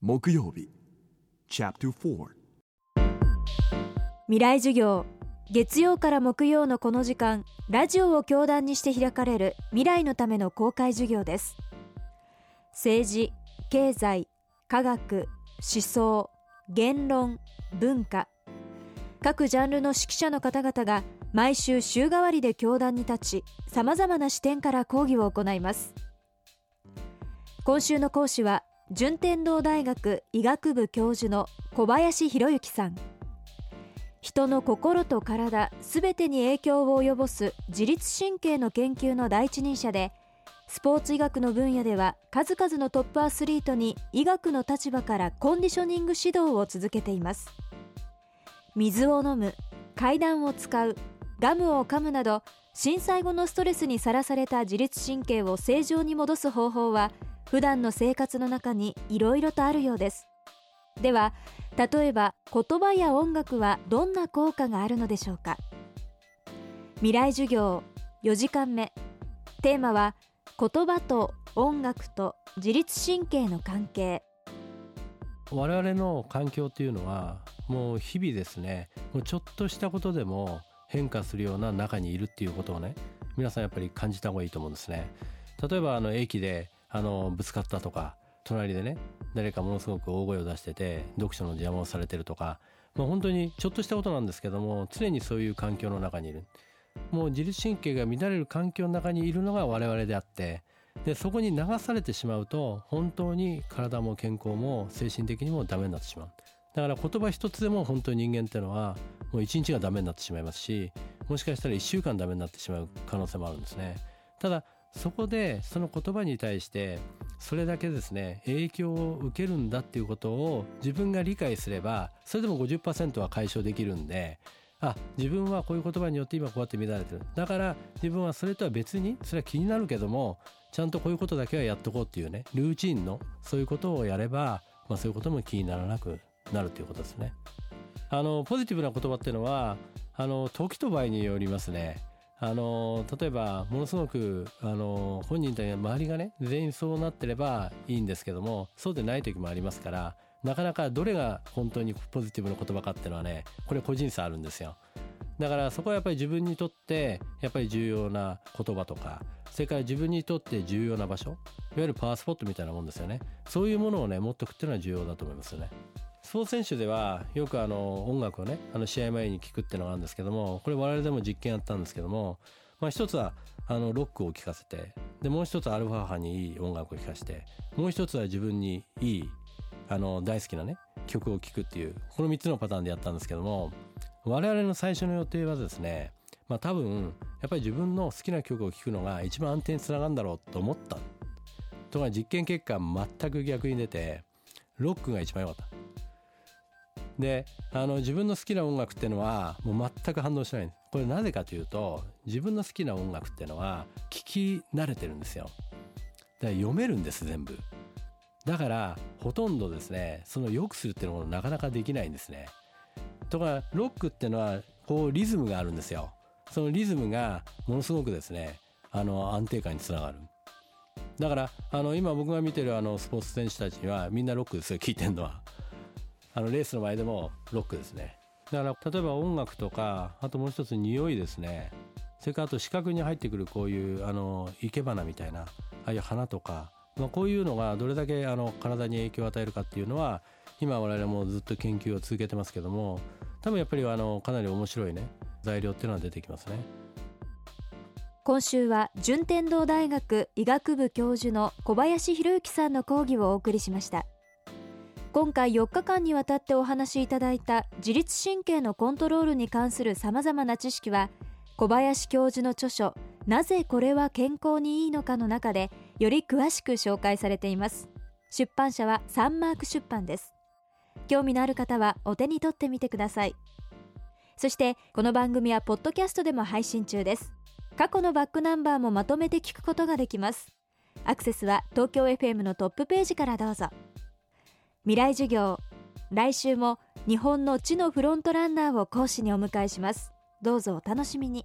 木曜日。未来授業。月曜から木曜のこの時間ラジオを教壇にして開かれる未来のための公開授業です。政治経済科学思想言論文化。各ジャンルの指揮者の方々が毎週週替わりで教壇に立ちさまざまな視点から講義を行います。今週の講師は順天堂大学医学部教授の小林博之さん。人の心と体すべてに影響を及ぼす自律神経の研究の第一人者でスポーツ医学の分野では数々のトップアスリートに医学の立場からコンディショニング指導を続けています。水を飲む階段を使うガムを噛むなど震災後のストレスにさらされた自律神経を正常に戻す方法は普段の生活の中にいろいろとあるようです。では例えば言葉や音楽はどんな効果があるのでしょうか？未来授業4時間目。テーマは言葉と音楽と自律神経の関係。我々の環境というのはもう日々ですね。もうちょっとしたことでも変化するような中にいるっていうことをね皆さんやっぱり感じた方がいいと思うんですね。例えばあの駅であのぶつかったとか隣でね誰かものすごく大声を出してて読書の邪魔をされてるとか、まあ、本当にちょっとしたことなんですけども常にそういう環境の中にいる。もう自律神経が乱れる環境の中にいるのが我々であってでそこに流されてしまうと本当に体も健康も精神的にもダメになってしまう。だから言葉一つでも本当に人間っていうのはもう一日がダメになってしまいますしもしかしたら一週間ダメになってしまう可能性もあるんですね。ただそこでその言葉に対してそれだけですね影響を受けるんだっていうことを自分が理解すればそれでも50%は解消できるんであ自分はこういう言葉によって今こうやって乱れてるだから自分はそれとは別にそれは気になるけどもちゃんとこういうことだけはやっとこうっていうねルーチンのそういうことをやれば、まあ、そういうことも気にならなくなるということですね。あのポジティブな言葉っていうのはあの時と場合によりますね。あの例えばものすごくあの本人と周りがね全員そうなってればいいんですけどもそうでない時もありますからなかなかどれが本当にポジティブな言葉かっていうのはねこれ個人差あるんですよ。だからそこはやっぱり自分にとってやっぱり重要な言葉とかそれから自分にとって重要な場所いわゆるパワースポットみたいなもんですよね。そういうものをね持っておくっていうのは重要だと思いますよね。スポーツ選手ではよくあの音楽をねあの試合前に聴くっていうのがあるんですけどもこれ我々でも実験やったんですけども、まあ、一つはあのロックを聴かせてでもう一つアルファ波にいい音楽を聴かせてもう一つは自分にいいあの大好きなね曲を聴くっていうこの3つのパターンでやったんですけども我々の最初の予定はですねまあ多分やっぱり自分の好きな曲を聴くのが一番安定につながるんだろうと思ったとか実験結果全く逆に出てロックが一番良かった。であの自分の好きな音楽っていうのはもう全く反応しないんです。これなぜかというと自分の好きな音楽っていうのは聞き慣れてるんですよ。だから読めるんです全部。だからほとんどですねその良くするっていうのもなかなかできないんですね。とかロックっていうのはこうリズムがあるんですよ。そのリズムがものすごくですねあの安定感につながる。だからあの今僕が見てるあのスポーツ選手たちにはみんなロックですよ聞いてるのは。あのレースの前でもロックですね。だから例えば音楽とかあともう一つ匂いですね。それからあと視覚に入ってくるこういうあの生け花みたいなああいう花とか、まあ、こういうのがどれだけあの体に影響を与えるかっていうのは今我々もずっと研究を続けてますけども多分やっぱりあのかなり面白いね材料っていうのは出てきますね。今週は順天堂大学医学部教授の小林博之さんの講義をお送りしました。今回4日間にわたってお話しいただいた自律神経のコントロールに関するさまざまな知識は小林教授の著書「なぜこれは健康にいいのか」の中でより詳しく紹介されています。出版社はサンマーク出版です。興味のある方はお手に取ってみてください。そしてこの番組はポッドキャストでも配信中です。過去のバックナンバーもまとめて聞くことができます。アクセスは東京 FM のトップページからどうぞ。未来授業。来週も日本の地のフロントランナーを講師にお迎えします。どうぞお楽しみに。